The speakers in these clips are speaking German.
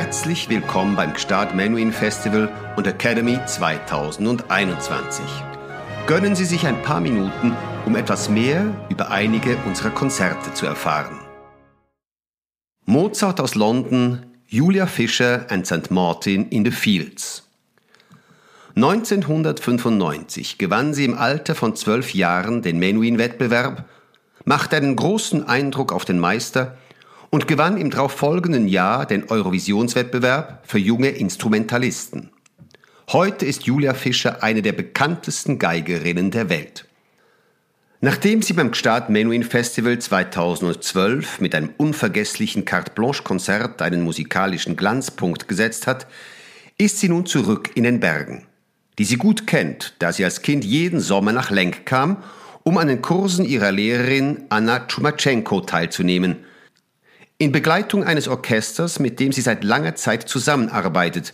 Herzlich willkommen beim Gstaad Menuhin Festival und Academy 2021. Gönnen Sie sich ein paar Minuten, um etwas mehr über einige unserer Konzerte zu erfahren. Mozart aus London, Julia Fischer and St. Martin in the Fields. 1995 gewann sie im Alter von zwölf Jahren den Menuhin-Wettbewerb, machte einen großen Eindruck auf den Meister und gewann im darauffolgenden Jahr den Eurovisionswettbewerb für junge Instrumentalisten. Heute ist Julia Fischer eine der bekanntesten Geigerinnen der Welt. Nachdem sie beim Gstaad Menuhin Festival 2012 mit einem unvergesslichen Carte Blanche Konzert einen musikalischen Glanzpunkt gesetzt hat, ist sie nun zurück in den Bergen, die sie gut kennt, da sie als Kind jeden Sommer nach Lenk kam, um an den Kursen ihrer Lehrerin Anna Tschumachenko teilzunehmen – in Begleitung eines Orchesters, mit dem sie seit langer Zeit zusammenarbeitet,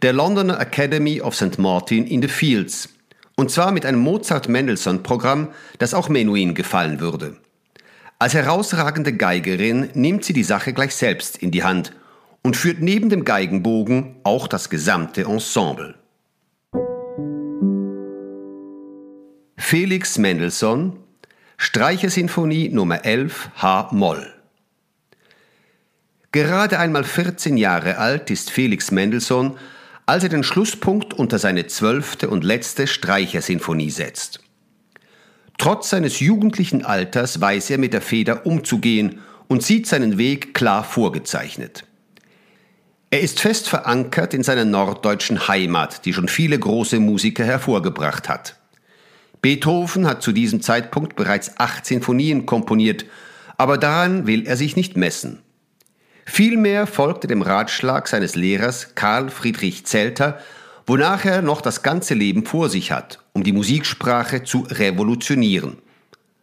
der Londoner Academy of St. Martin in the Fields, und zwar mit einem Mozart-Mendelssohn-Programm, das auch Menuhin gefallen würde. Als herausragende Geigerin nimmt sie die Sache gleich selbst in die Hand und führt neben dem Geigenbogen auch das gesamte Ensemble. Felix Mendelssohn Streichersinfonie Nummer 11 H Moll Gerade einmal 14 Jahre alt ist Felix Mendelssohn, als er den Schlusspunkt unter seine zwölfte und letzte Streichersinfonie setzt. Trotz seines jugendlichen Alters weiß er mit der Feder umzugehen und sieht seinen Weg klar vorgezeichnet. Er ist fest verankert in seiner norddeutschen Heimat, die schon viele große Musiker hervorgebracht hat. Beethoven hat zu diesem Zeitpunkt bereits acht Sinfonien komponiert, aber daran will er sich nicht messen. Vielmehr folgte dem Ratschlag seines Lehrers Karl Friedrich Zelter, wonach er noch das ganze Leben vor sich hat, um die Musiksprache zu revolutionieren.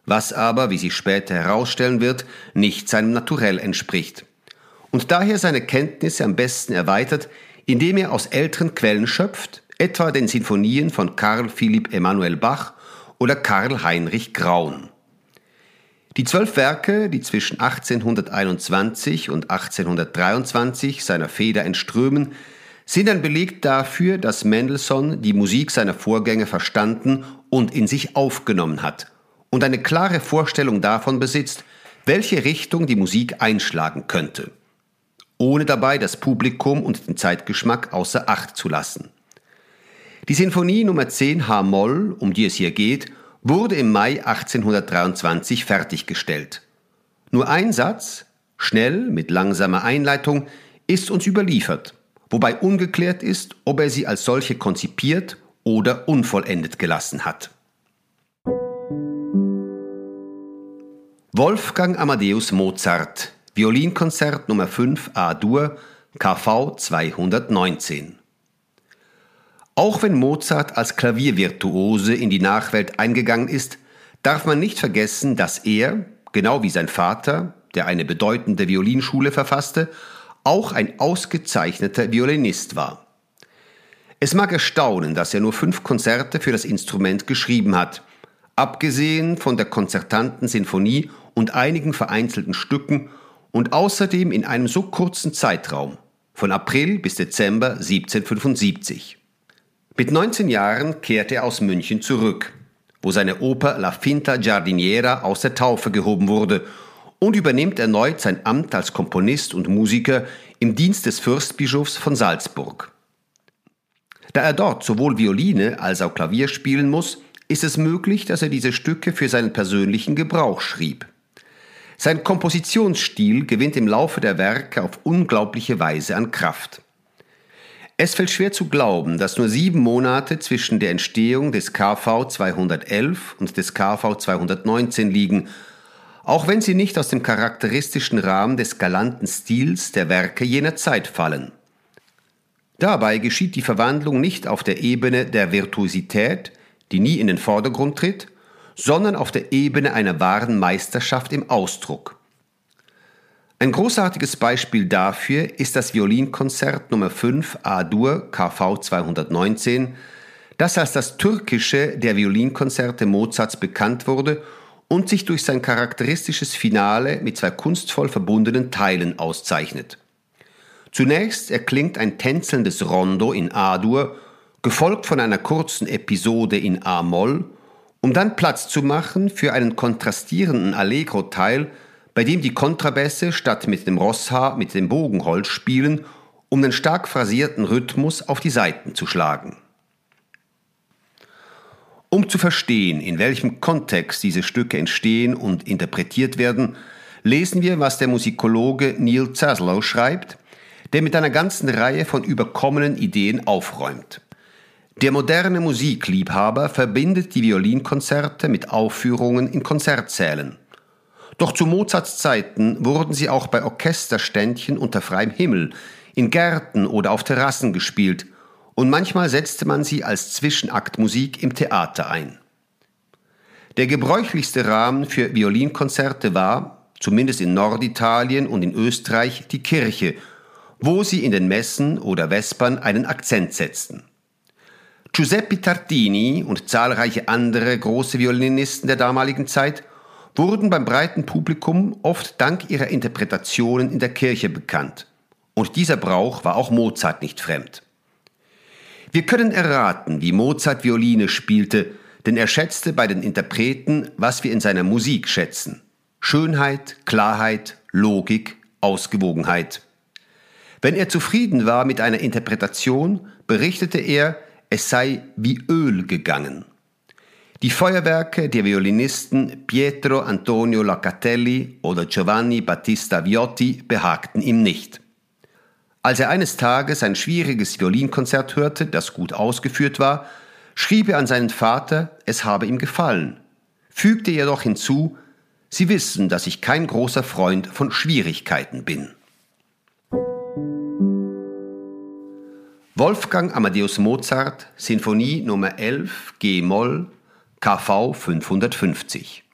Was aber, wie sich später herausstellen wird, nicht seinem Naturell entspricht. Und daher seine Kenntnisse am besten erweitert, indem er aus älteren Quellen schöpft, etwa den Sinfonien von Karl Philipp Emanuel Bach oder Karl Heinrich Graun. Die zwölf Werke, die zwischen 1821 und 1823 seiner Feder entströmen, sind ein Beleg dafür, dass Mendelssohn die Musik seiner Vorgänger verstanden und in sich aufgenommen hat und eine klare Vorstellung davon besitzt, welche Richtung die Musik einschlagen könnte, ohne dabei das Publikum und den Zeitgeschmack außer Acht zu lassen. Die Sinfonie Nummer 10 H-Moll, um die es hier geht, wurde im Mai 1823 fertiggestellt. Nur ein Satz, schnell mit langsamer Einleitung, ist uns überliefert, wobei ungeklärt ist, ob er sie als solche konzipiert oder unvollendet gelassen hat. Wolfgang Amadeus Mozart, Violinkonzert Nummer 5 A-Dur, KV 219. Auch wenn Mozart als Klaviervirtuose in die Nachwelt eingegangen ist, darf man nicht vergessen, dass er, genau wie sein Vater, der eine bedeutende Violinschule verfasste, auch ein ausgezeichneter Violinist war. Es mag erstaunen, dass er nur fünf Konzerte für das Instrument geschrieben hat, abgesehen von der konzertanten Sinfonie und einigen vereinzelten Stücken und außerdem in einem so kurzen Zeitraum, von April bis Dezember 1775. Mit 19 Jahren kehrte er aus München zurück, wo seine Oper La Finta Giardiniera aus der Taufe gehoben wurde und übernimmt erneut sein Amt als Komponist und Musiker im Dienst des Fürstbischofs von Salzburg. Da er dort sowohl Violine als auch Klavier spielen muss, ist es möglich, dass er diese Stücke für seinen persönlichen Gebrauch schrieb. Sein Kompositionsstil gewinnt im Laufe der Werke auf unglaubliche Weise an Kraft. Es fällt schwer zu glauben, dass nur sieben Monate zwischen der Entstehung des KV 211 und des KV 219 liegen, auch wenn sie nicht aus dem charakteristischen Rahmen des galanten Stils der Werke jener Zeit fallen. Dabei geschieht die Verwandlung nicht auf der Ebene der Virtuosität, die nie in den Vordergrund tritt, sondern auf der Ebene einer wahren Meisterschaft im Ausdruck. Ein großartiges Beispiel dafür ist das Violinkonzert Nummer 5 A-Dur KV 219, das als das türkische der Violinkonzerte Mozarts bekannt wurde und sich durch sein charakteristisches Finale mit zwei kunstvoll verbundenen Teilen auszeichnet. Zunächst erklingt ein tänzelndes Rondo in A-Dur, gefolgt von einer kurzen Episode in A-Moll, um dann Platz zu machen für einen kontrastierenden Allegro-Teil, bei dem die Kontrabässe statt mit dem Rosshaar mit dem Bogenholz spielen, um den stark phrasierten Rhythmus auf die Saiten zu schlagen. Um zu verstehen, in welchem Kontext diese Stücke entstehen und interpretiert werden, lesen wir, was der Musikologe Neil Zaslow schreibt, der mit einer ganzen Reihe von überkommenen Ideen aufräumt. Der moderne Musikliebhaber verbindet die Violinkonzerte mit Aufführungen in Konzertsälen. Doch zu Mozarts Zeiten wurden sie auch bei Orchesterständchen unter freiem Himmel, in Gärten oder auf Terrassen gespielt, und manchmal setzte man sie als Zwischenaktmusik im Theater ein. Der gebräuchlichste Rahmen für Violinkonzerte war, zumindest in Norditalien und in Österreich, die Kirche, wo sie in den Messen oder Vespern einen Akzent setzten. Giuseppe Tartini und zahlreiche andere große Violinisten der damaligen Zeit wurden beim breiten Publikum oft dank ihrer Interpretationen in der Kirche bekannt. Und dieser Brauch war auch Mozart nicht fremd. Wir können erraten, wie Mozart Violine spielte, denn er schätzte bei den Interpreten, was wir in seiner Musik schätzen. Schönheit, Klarheit, Logik, Ausgewogenheit. Wenn er zufrieden war mit einer Interpretation, berichtete er, es sei wie Öl gegangen. Die Feuerwerke der Violinisten Pietro Antonio Locatelli oder Giovanni Battista Viotti behagten ihm nicht. Als er eines Tages ein schwieriges Violinkonzert hörte, das gut ausgeführt war, schrieb er an seinen Vater, es habe ihm gefallen, fügte jedoch hinzu, Sie wissen, dass ich kein großer Freund von Schwierigkeiten bin. Wolfgang Amadeus Mozart, Sinfonie Nummer 11, G-Moll, KV 550.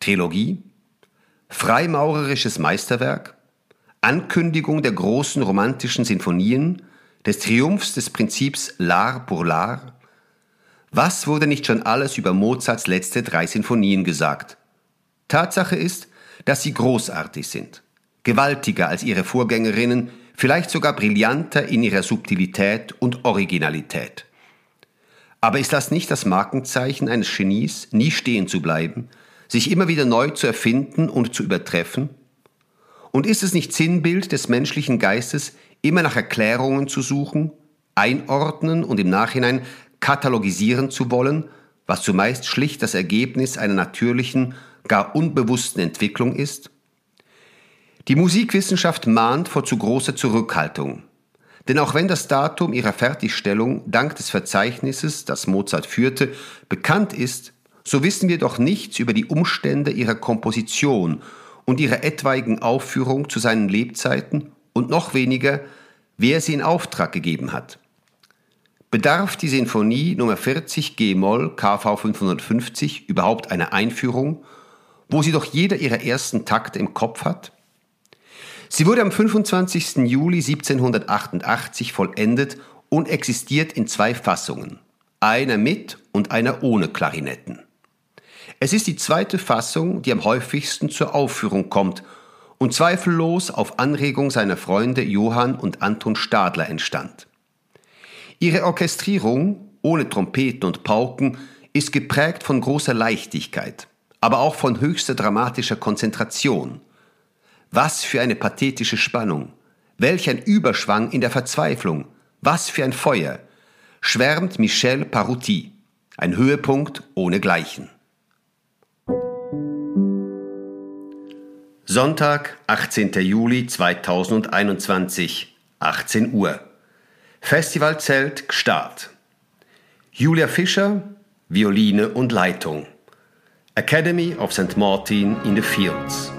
Trilogie, Freimaurerisches Meisterwerk, Ankündigung der großen romantischen Sinfonien, des Triumphs des Prinzips L'art pour l'art? Was wurde nicht schon alles über Mozarts letzte drei Sinfonien gesagt? Tatsache ist, dass sie großartig sind, gewaltiger als ihre Vorgängerinnen, vielleicht sogar brillanter in ihrer Subtilität und Originalität. Aber ist das nicht das Markenzeichen eines Genies, nie stehen zu bleiben, sich immer wieder neu zu erfinden und zu übertreffen? Und ist es nicht Sinnbild des menschlichen Geistes, immer nach Erklärungen zu suchen, einordnen und im Nachhinein katalogisieren zu wollen, was zumeist schlicht das Ergebnis einer natürlichen, gar unbewussten Entwicklung ist? Die Musikwissenschaft mahnt vor zu großer Zurückhaltung. Denn auch wenn das Datum ihrer Fertigstellung dank des Verzeichnisses, das Mozart führte, bekannt ist, so wissen wir doch nichts über die Umstände ihrer Komposition und ihrer etwaigen Aufführung zu seinen Lebzeiten und noch weniger, wer sie in Auftrag gegeben hat. Bedarf die Sinfonie Nummer 40 G-Moll KV 550 überhaupt einer Einführung, wo sie doch jeder ihrer ersten Takte im Kopf hat? Sie wurde am 25. Juli 1788 vollendet und existiert in zwei Fassungen, einer mit und einer ohne Klarinetten. Es ist die zweite Fassung, die am häufigsten zur Aufführung kommt und zweifellos auf Anregung seiner Freunde Johann und Anton Stadler entstand. Ihre Orchestrierung, ohne Trompeten und Pauken, ist geprägt von großer Leichtigkeit, aber auch von höchster dramatischer Konzentration. Was für eine pathetische Spannung, welch ein Überschwang in der Verzweiflung, was für ein Feuer, schwärmt Michel Parouti, ein Höhepunkt ohnegleichen. Sonntag, 18. Juli 2021, 18 Uhr. Festivalzelt Gstaad. Julia Fischer, Violine und Leitung. Academy of St. Martin in the Fields.